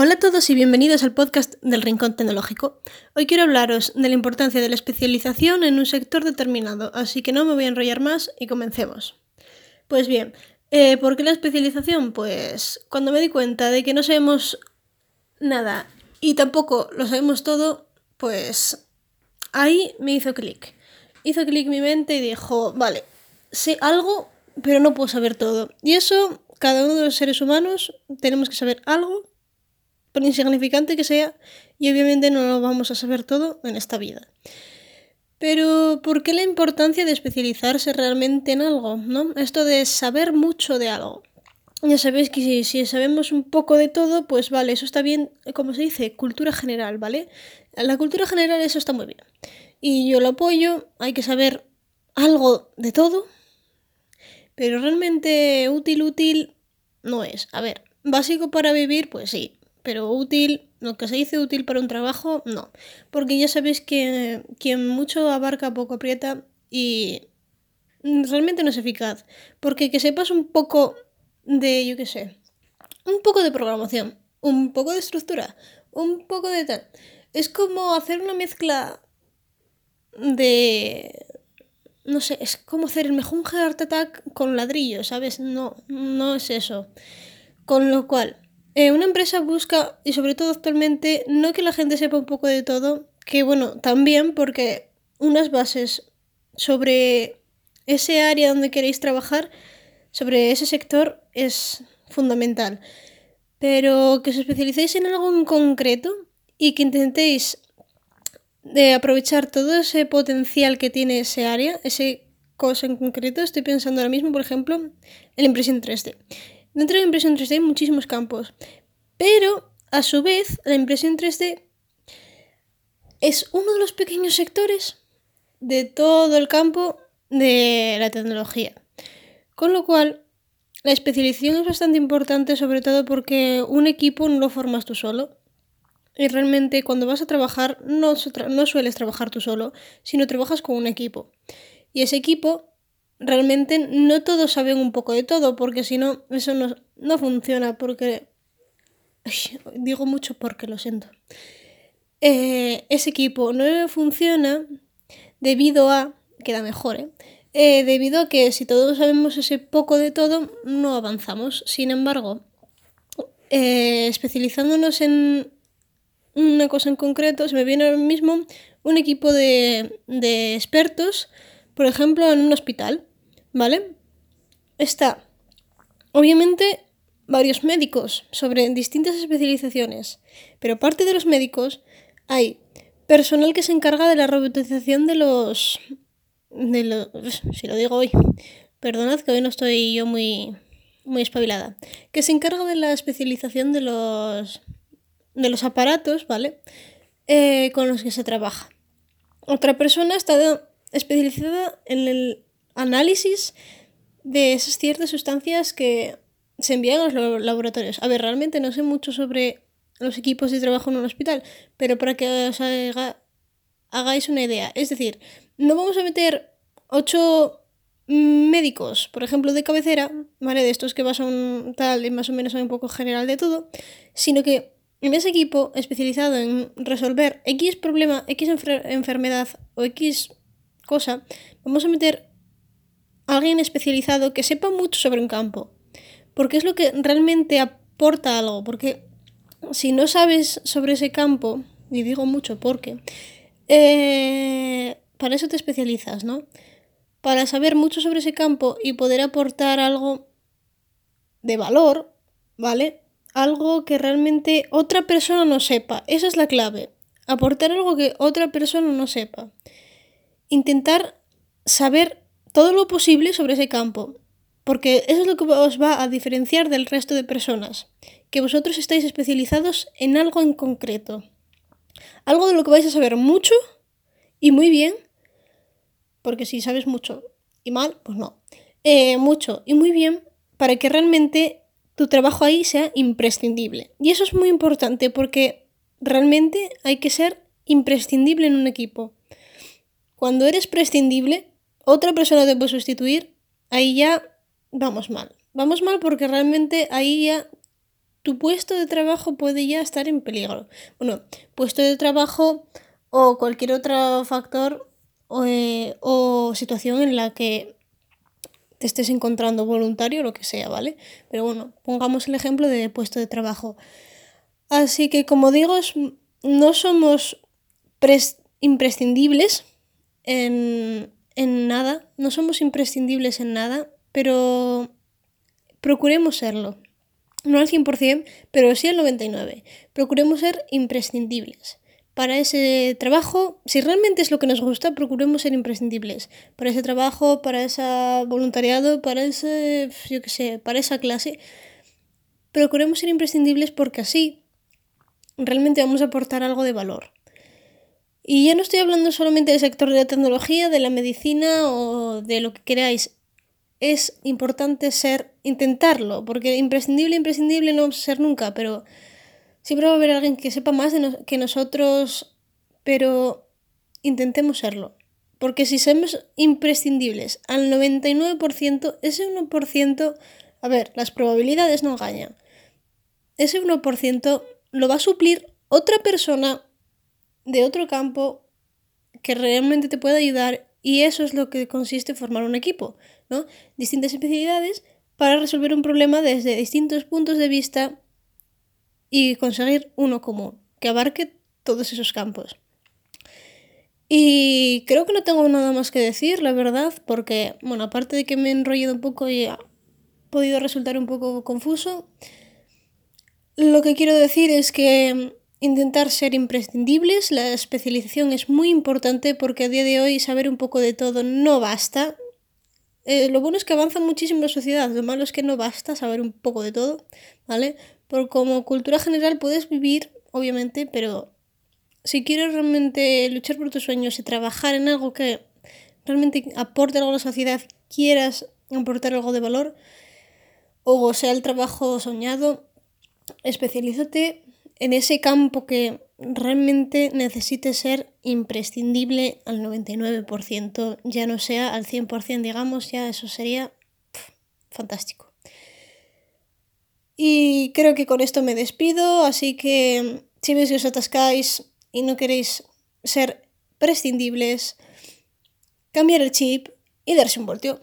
Hola a todos y bienvenidos al podcast del Rincón Tecnológico. Hoy quiero hablaros de la importancia de la especialización en un sector determinado, así que no me voy a enrollar más y comencemos. Pues bien, eh, ¿por qué la especialización? Pues cuando me di cuenta de que no sabemos nada y tampoco lo sabemos todo, pues ahí me hizo clic. Hizo clic mi mente y dijo, vale, sé algo, pero no puedo saber todo. Y eso, cada uno de los seres humanos tenemos que saber algo por insignificante que sea, y obviamente no lo vamos a saber todo en esta vida. Pero, ¿por qué la importancia de especializarse realmente en algo? ¿no? Esto de saber mucho de algo. Ya sabéis que si, si, sabemos un poco de todo, pues vale, eso está bien, como se dice, cultura general, ¿vale? La cultura general eso está muy bien. Y yo lo apoyo, hay que saber algo de todo, pero realmente útil, útil no es. A ver, básico para vivir, pues sí, pero útil, lo que se dice útil para un trabajo, no. Porque ya sabéis que quien mucho abarca poco aprieta y realmente no es eficaz. Porque que sepas un poco de, yo qué sé, un poco de programación, un poco de estructura, un poco de tal. Es como hacer una mezcla de... No sé, es como hacer el mejor Heart Attack con ladrillo, ¿sabes? No, no es eso. Con lo cual, eh, una empresa busca, y sobre todo actualmente, no que la gente sepa un poco de todo, que bueno, también porque unas bases sobre ese área donde queréis trabajar, sobre ese sector, es fundamental. Pero que os especialicéis en algo en concreto y que intentéis de aprovechar todo ese potencial que tiene ese área, ese cosa en concreto. Estoy pensando ahora mismo, por ejemplo, en la impresión 3D. Dentro de la impresión 3D hay muchísimos campos, pero a su vez la impresión 3D es uno de los pequeños sectores de todo el campo de la tecnología. Con lo cual, la especialización es bastante importante, sobre todo porque un equipo no lo formas tú solo. Y realmente cuando vas a trabajar no, no sueles trabajar tú solo, sino trabajas con un equipo. Y ese equipo realmente no todos saben un poco de todo, porque si no, eso no, funciona, porque... digo mucho porque lo siento. Eh, ese equipo no funciona debido a... Queda mejor, ¿eh? ¿eh? Debido a que si todos sabemos ese poco de todo, no avanzamos. Sin embargo, eh, especializándonos en una cosa en concreto, se me viene ahora mismo un equipo de, de expertos, por ejemplo, en un hospital. ¿Vale? Está, obviamente, varios médicos sobre distintas especializaciones, pero aparte de los médicos hay personal que se encarga de la robotización de los... De los si lo digo hoy, perdonad que hoy no estoy yo muy, muy espabilada, que se encarga de la especialización de los, de los aparatos, ¿vale? Eh, con los que se trabaja. Otra persona está especializada en el análisis de esas ciertas sustancias que se envían a los laboratorios. A ver, realmente no sé mucho sobre los equipos de trabajo en un hospital, pero para que os hagáis una idea. Es decir, no vamos a meter ocho médicos, por ejemplo, de cabecera, ¿vale? De estos que vas a un tal y más o menos un poco general de todo, sino que en ese equipo especializado en resolver X problema, X enfermedad o X cosa, vamos a meter alguien especializado que sepa mucho sobre un campo. Porque es lo que realmente aporta algo. Porque si no sabes sobre ese campo, y digo mucho porque, eh, para eso te especializas, ¿no? Para saber mucho sobre ese campo y poder aportar algo de valor, ¿vale? Algo que realmente otra persona no sepa. Esa es la clave. Aportar algo que otra persona no sepa. Intentar saber todo lo posible sobre ese campo, porque eso es lo que os va a diferenciar del resto de personas, que vosotros estáis especializados en algo en concreto, algo de lo que vais a saber mucho y muy bien, porque si sabes mucho y mal, pues no, eh, mucho y muy bien para que realmente tu trabajo ahí sea imprescindible. Y eso es muy importante porque realmente hay que ser imprescindible en un equipo. Cuando eres prescindible, otra persona te puede sustituir, ahí ya vamos mal. Vamos mal porque realmente ahí ya tu puesto de trabajo puede ya estar en peligro. Bueno, puesto de trabajo o cualquier otro factor o, eh, situación en la que te estés encontrando voluntario o lo que sea, ¿vale? Pero bueno, pongamos el ejemplo de puesto de trabajo. Así que como digo, no somos imprescindibles en, en nada, no somos imprescindibles en nada, pero procuremos serlo. No al 100%, pero sí al 99%. Procuremos ser imprescindibles. Para ese trabajo, si realmente es lo que nos gusta, procuremos ser imprescindibles. Para ese trabajo, para ese voluntariado, para ese, yo qué sé, para esa clase, procuremos ser imprescindibles porque así realmente vamos a aportar algo de valor. Y ya no estoy hablando solamente del sector de la tecnología, de la medicina o de lo que queráis. Es importante ser, intentarlo, porque imprescindible, imprescindible no ser nunca, pero siempre va a haber alguien que sepa más que nosotros, pero intentemos serlo. Porque si somos imprescindibles al 99%, ese 1%, a ver, las probabilidades no engañan. Ese 1% lo va a suplir otra persona de otro campo que realmente te pueda ayudar y eso es lo que consiste formar un equipo, ¿no? Distintas especialidades para resolver un problema desde distintos puntos de vista y conseguir uno común, que abarque todos esos campos. Y creo que no tengo nada más que decir, la verdad, porque, bueno, aparte de que me he enrollado un poco y ha podido resultar un poco confuso, lo que quiero decir es que intentar ser imprescindibles, la especialización es muy importante porque a día de hoy saber un poco de todo no basta. Eh, lo bueno es que avanza muchísimo la sociedad, lo malo es que no basta saber un poco de todo, ¿vale? Por como cultura general puedes vivir, obviamente, pero si quieres realmente luchar por tus sueños y trabajar en algo que realmente aporte algo a la sociedad, quieras aportar algo de valor, o sea el trabajo soñado, especialízate en ese campo que realmente necesite ser imprescindible al 99%, ya no sea al 100%, digamos, ya eso sería fantástico. Y creo que con esto me despido, así que si veis que os atascáis y no queréis ser prescindibles, cambiar el chip y darse un voltio.